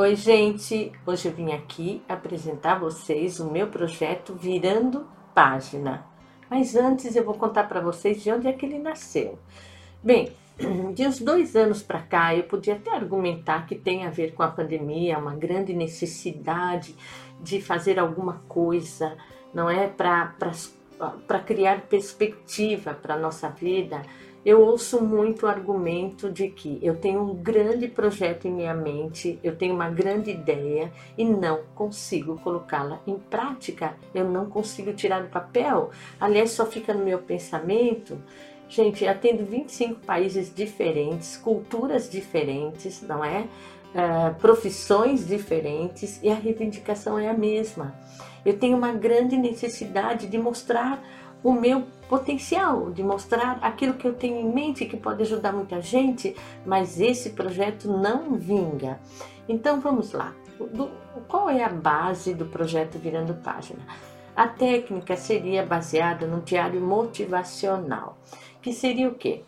Oi, gente! Hoje eu vim aqui apresentar a vocês o meu projeto Virando Página. Mas antes eu vou contar para vocês de onde é que ele nasceu. Bem, de uns dois anos para cá, eu podia até argumentar que tem a ver com a pandemia, uma grande necessidade de fazer alguma coisa, não é? Para criar perspectiva para a nossa vida eu ouço muito o argumento de que eu tenho um grande projeto em minha mente, eu tenho uma grande ideia e não consigo colocá-la em prática, eu não consigo tirar do papel, aliás, só fica no meu pensamento. Gente, atendo 25 países diferentes, culturas diferentes, não é? Uh, profissões diferentes e a reivindicação é a mesma. Eu tenho uma grande necessidade de mostrar o meu potencial, de mostrar aquilo que eu tenho em mente que pode ajudar muita gente, mas esse projeto não vinga. Então vamos lá. Do, qual é a base do projeto Virando Página? A técnica seria baseada no diário motivacional, que seria o quê?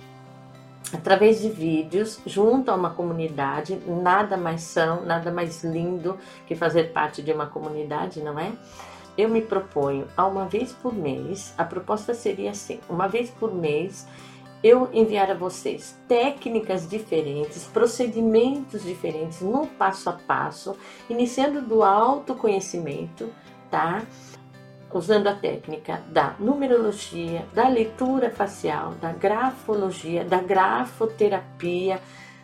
Através de vídeos, junto a uma comunidade, nada mais são, nada mais lindo que fazer parte de uma comunidade, não é? Eu me proponho a uma vez por mês, a proposta seria assim: uma vez por mês eu enviar a vocês técnicas diferentes, procedimentos diferentes no passo a passo, iniciando do autoconhecimento, tá? Usando a técnica da numerologia, da leitura facial, da grafologia, da grafoterapia,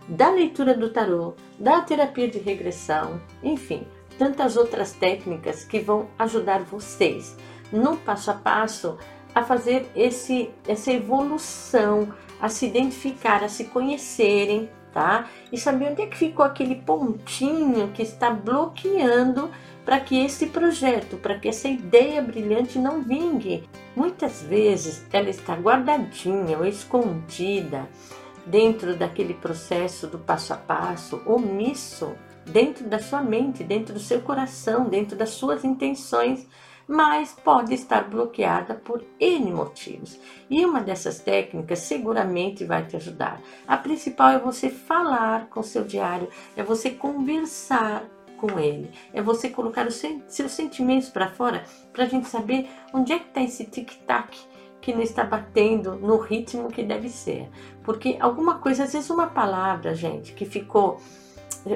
da leitura do tarô, da terapia de regressão, enfim, tantas outras técnicas que vão ajudar vocês no passo a passo a fazer esse, essa evolução, a se identificar, a se conhecerem, tá? E saber onde é que ficou aquele pontinho que está bloqueando para que esse projeto, para que essa ideia brilhante não vingue. Muitas vezes ela está guardadinha ou escondida dentro daquele processo do passo a passo, omisso dentro da sua mente, dentro do seu coração, dentro das suas intenções, mas pode estar bloqueada por N motivos. E uma dessas técnicas seguramente vai te ajudar. A principal é você falar com seu diário, é você conversar com ele, é você colocar os seus sentimentos para fora para a gente saber onde é que está esse tic-tac que não está batendo no ritmo que deve ser. Porque alguma coisa, às vezes uma palavra, gente, que ficou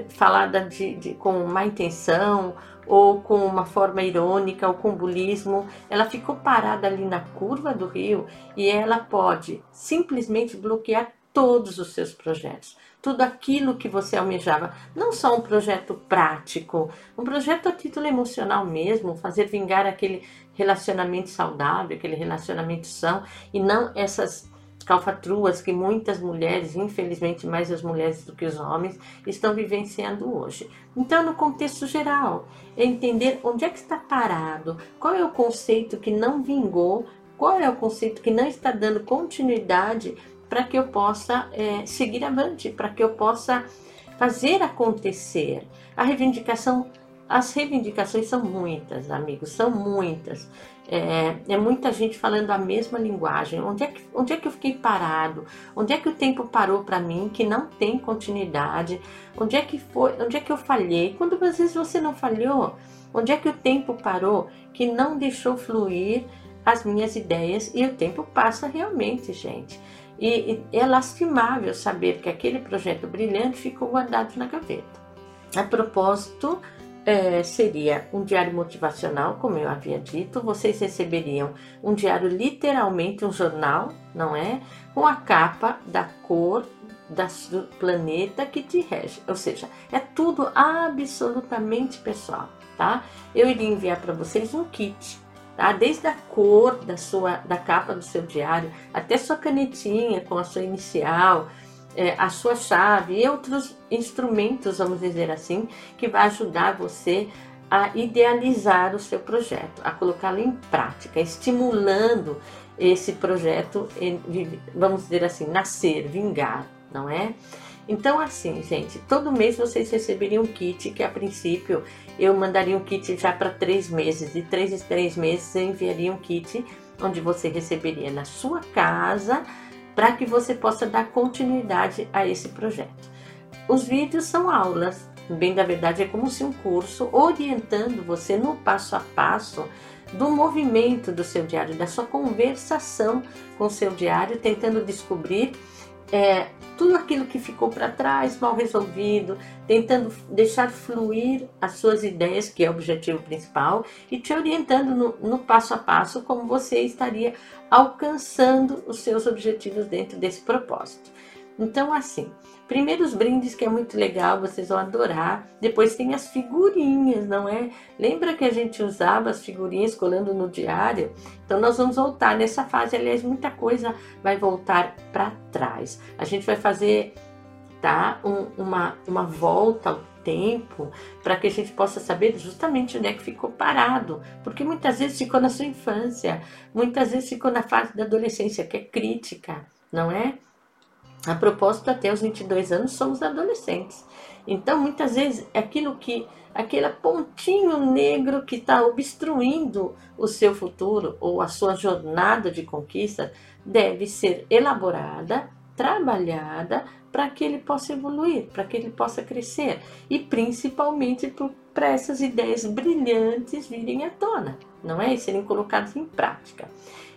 falada de, de, com má intenção ou com uma forma irônica ou com bulismo, ela ficou parada ali na curva do rio e ela pode simplesmente bloquear todos os seus projetos, tudo aquilo que você almejava, não só um projeto prático, um projeto a título emocional mesmo, fazer vingar aquele relacionamento saudável, aquele relacionamento são e não essas calfatruas que muitas mulheres, infelizmente mais as mulheres do que os homens, estão vivenciando hoje. Então, no contexto geral, é entender onde é que está parado, qual é o conceito que não vingou, qual é o conceito que não está dando continuidade para que eu possa é, seguir avante, para que eu possa fazer acontecer. A reivindicação as reivindicações são muitas, amigos, são muitas. É, é, muita gente falando a mesma linguagem. Onde é, que, onde é que eu fiquei parado? Onde é que o tempo parou para mim que não tem continuidade? Onde é que foi? Onde é que eu falhei? Quando às vezes você não falhou, onde é que o tempo parou que não deixou fluir as minhas ideias? E o tempo passa realmente, gente. E, e é lastimável saber que aquele projeto brilhante ficou guardado na gaveta. A propósito, é, seria um diário motivacional, como eu havia dito. Vocês receberiam um diário, literalmente um jornal, não é? Com a capa da cor do planeta que te rege. Ou seja, é tudo absolutamente pessoal, tá? Eu iria enviar para vocês um kit. Tá? Desde a cor da sua da capa do seu diário até sua canetinha com a sua inicial, é, a sua chave e outros instrumentos, vamos dizer assim, que vai ajudar você a idealizar o seu projeto, a colocá-lo em prática, estimulando esse projeto, vamos dizer assim, nascer, vingar, não é? Então, assim, gente, todo mês vocês receberiam um kit que a princípio eu mandaria um kit já para três meses. De três em três meses eu enviaria um kit onde você receberia na sua casa para que você possa dar continuidade a esse projeto. Os vídeos são aulas, bem da verdade, é como se um curso orientando você no passo a passo do movimento do seu diário, da sua conversação com o seu diário, tentando descobrir é, tudo aquilo que ficou para trás, mal resolvido, tentando deixar fluir as suas ideias, que é o objetivo principal, e te orientando no, no passo a passo como você estaria alcançando os seus objetivos dentro desse propósito. Então, assim, primeiro os brindes, que é muito legal, vocês vão adorar. Depois tem as figurinhas, não é? Lembra que a gente usava as figurinhas colando no diário? Então, nós vamos voltar nessa fase. Aliás, muita coisa vai voltar para trás. A gente vai fazer, tá? Um, uma, uma volta ao tempo para que a gente possa saber justamente onde é que ficou parado, porque muitas vezes ficou na sua infância, muitas vezes ficou na fase da adolescência, que é crítica, não é? A propósito, até os 22 anos somos adolescentes. Então, muitas vezes, aquilo que aquele pontinho negro que está obstruindo o seu futuro ou a sua jornada de conquista deve ser elaborada, trabalhada para que ele possa evoluir, para que ele possa crescer e principalmente para essas ideias brilhantes virem à tona, não é? E serem colocadas em prática.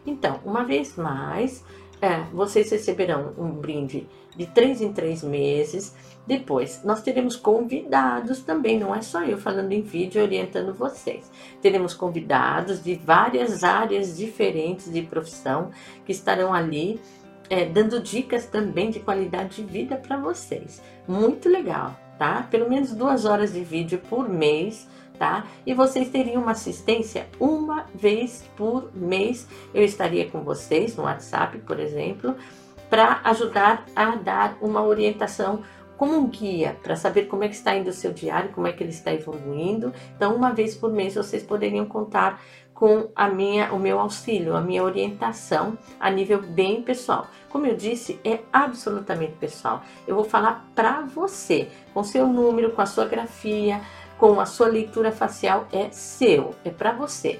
Então, uma vez mais, é, vocês receberão um brinde de três em três meses. Depois, nós teremos convidados também, não é só eu falando em vídeo orientando vocês. Teremos convidados de várias áreas diferentes de profissão que estarão ali é, dando dicas também de qualidade de vida para vocês. Muito legal, tá? Pelo menos duas horas de vídeo por mês tá? E vocês teriam uma assistência uma vez por mês. Eu estaria com vocês no WhatsApp, por exemplo, para ajudar a dar uma orientação como um guia para saber como é que está indo o seu diário, como é que ele está evoluindo. Então, uma vez por mês vocês poderiam contar com a minha, o meu auxílio, a minha orientação a nível bem pessoal. Como eu disse, é absolutamente pessoal. Eu vou falar para você, com seu número, com a sua grafia, com a sua leitura facial é seu, é para você.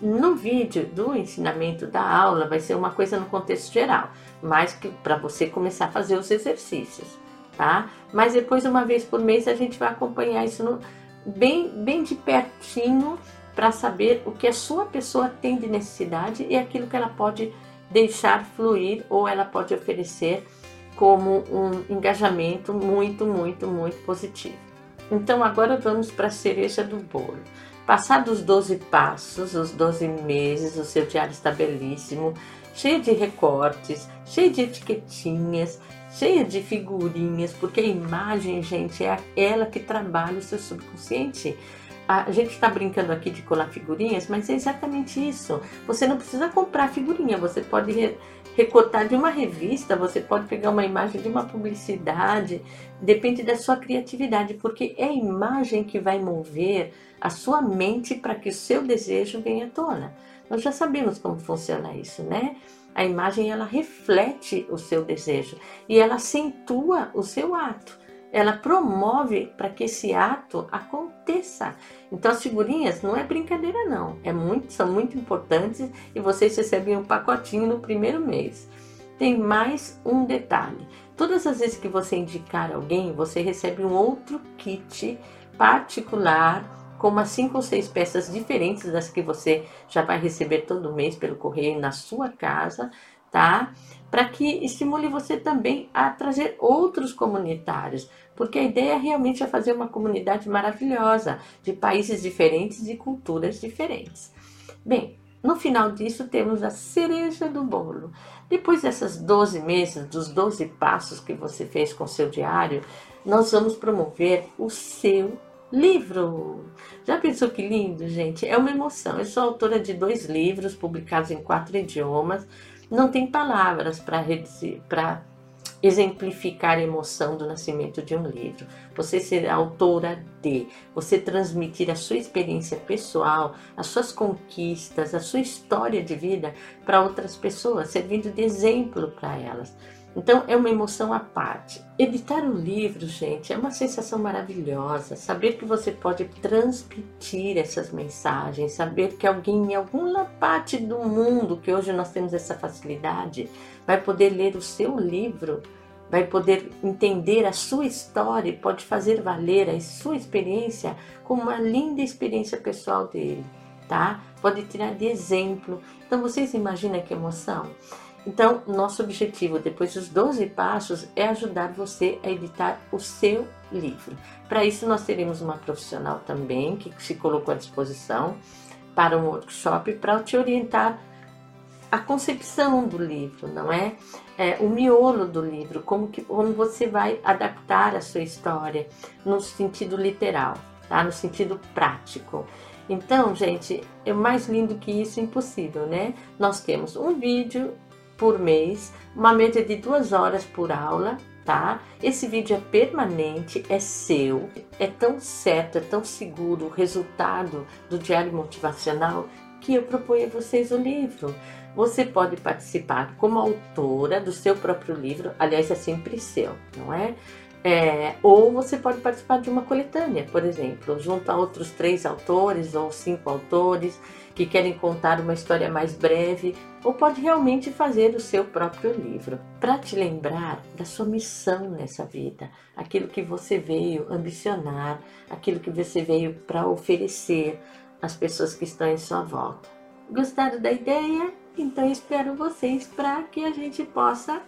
No vídeo do ensinamento da aula vai ser uma coisa no contexto geral, mas que para você começar a fazer os exercícios, tá? Mas depois uma vez por mês a gente vai acompanhar isso no, bem bem de pertinho para saber o que a sua pessoa tem de necessidade e aquilo que ela pode deixar fluir ou ela pode oferecer como um engajamento muito, muito, muito positivo. Então agora vamos para a cereja do bolo. Passados os 12 passos, os 12 meses, o seu diário está belíssimo, cheio de recortes, cheio de etiquetinhas, cheio de figurinhas, porque a imagem, gente, é ela que trabalha o seu subconsciente. A gente está brincando aqui de colar figurinhas, mas é exatamente isso. Você não precisa comprar figurinha, você pode recortar de uma revista, você pode pegar uma imagem de uma publicidade, depende da sua criatividade, porque é a imagem que vai mover a sua mente para que o seu desejo venha à tona. Nós já sabemos como funciona isso, né? A imagem ela reflete o seu desejo e ela acentua o seu ato ela promove para que esse ato aconteça. Então as figurinhas não é brincadeira não, é muito, são muito importantes e vocês recebem um pacotinho no primeiro mês. Tem mais um detalhe. Todas as vezes que você indicar alguém, você recebe um outro kit particular com umas cinco ou seis peças diferentes das que você já vai receber todo mês pelo correio na sua casa, tá? para que estimule você também a trazer outros comunitários, porque a ideia realmente é fazer uma comunidade maravilhosa, de países diferentes e culturas diferentes. Bem, no final disso temos a cereja do bolo. Depois dessas 12 meses, dos 12 passos que você fez com seu diário, nós vamos promover o seu livro. Já pensou que lindo, gente? É uma emoção. Eu sou autora de dois livros publicados em quatro idiomas não tem palavras para exemplificar a emoção do nascimento de um livro. Você ser autora de, você transmitir a sua experiência pessoal, as suas conquistas, a sua história de vida para outras pessoas, servindo de exemplo para elas. Então é uma emoção à parte. Editar um livro, gente, é uma sensação maravilhosa. Saber que você pode transmitir essas mensagens, saber que alguém em alguma parte do mundo, que hoje nós temos essa facilidade, vai poder ler o seu livro vai poder entender a sua história, pode fazer valer a sua experiência como uma linda experiência pessoal dele, tá? Pode tirar de exemplo. Então vocês imaginam que emoção? Então, nosso objetivo depois dos 12 passos é ajudar você a editar o seu livro. Para isso, nós teremos uma profissional também que se colocou à disposição para um workshop para te orientar a concepção do livro, não é? é? O miolo do livro, como, que, como você vai adaptar a sua história no sentido literal, tá? no sentido prático. Então, gente, é mais lindo que isso impossível, né? Nós temos um vídeo por mês, uma média de duas horas por aula, tá? Esse vídeo é permanente, é seu, é tão certo, é tão seguro o resultado do diário motivacional que eu proponho a vocês o livro. Você pode participar como autora do seu próprio livro, aliás, é sempre seu, não é? É, ou você pode participar de uma coletânea, por exemplo, junto a outros três autores ou cinco autores que querem contar uma história mais breve, ou pode realmente fazer o seu próprio livro, para te lembrar da sua missão nessa vida, aquilo que você veio ambicionar, aquilo que você veio para oferecer às pessoas que estão em sua volta. Gostaram da ideia? Então espero vocês para que a gente possa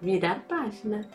virar página.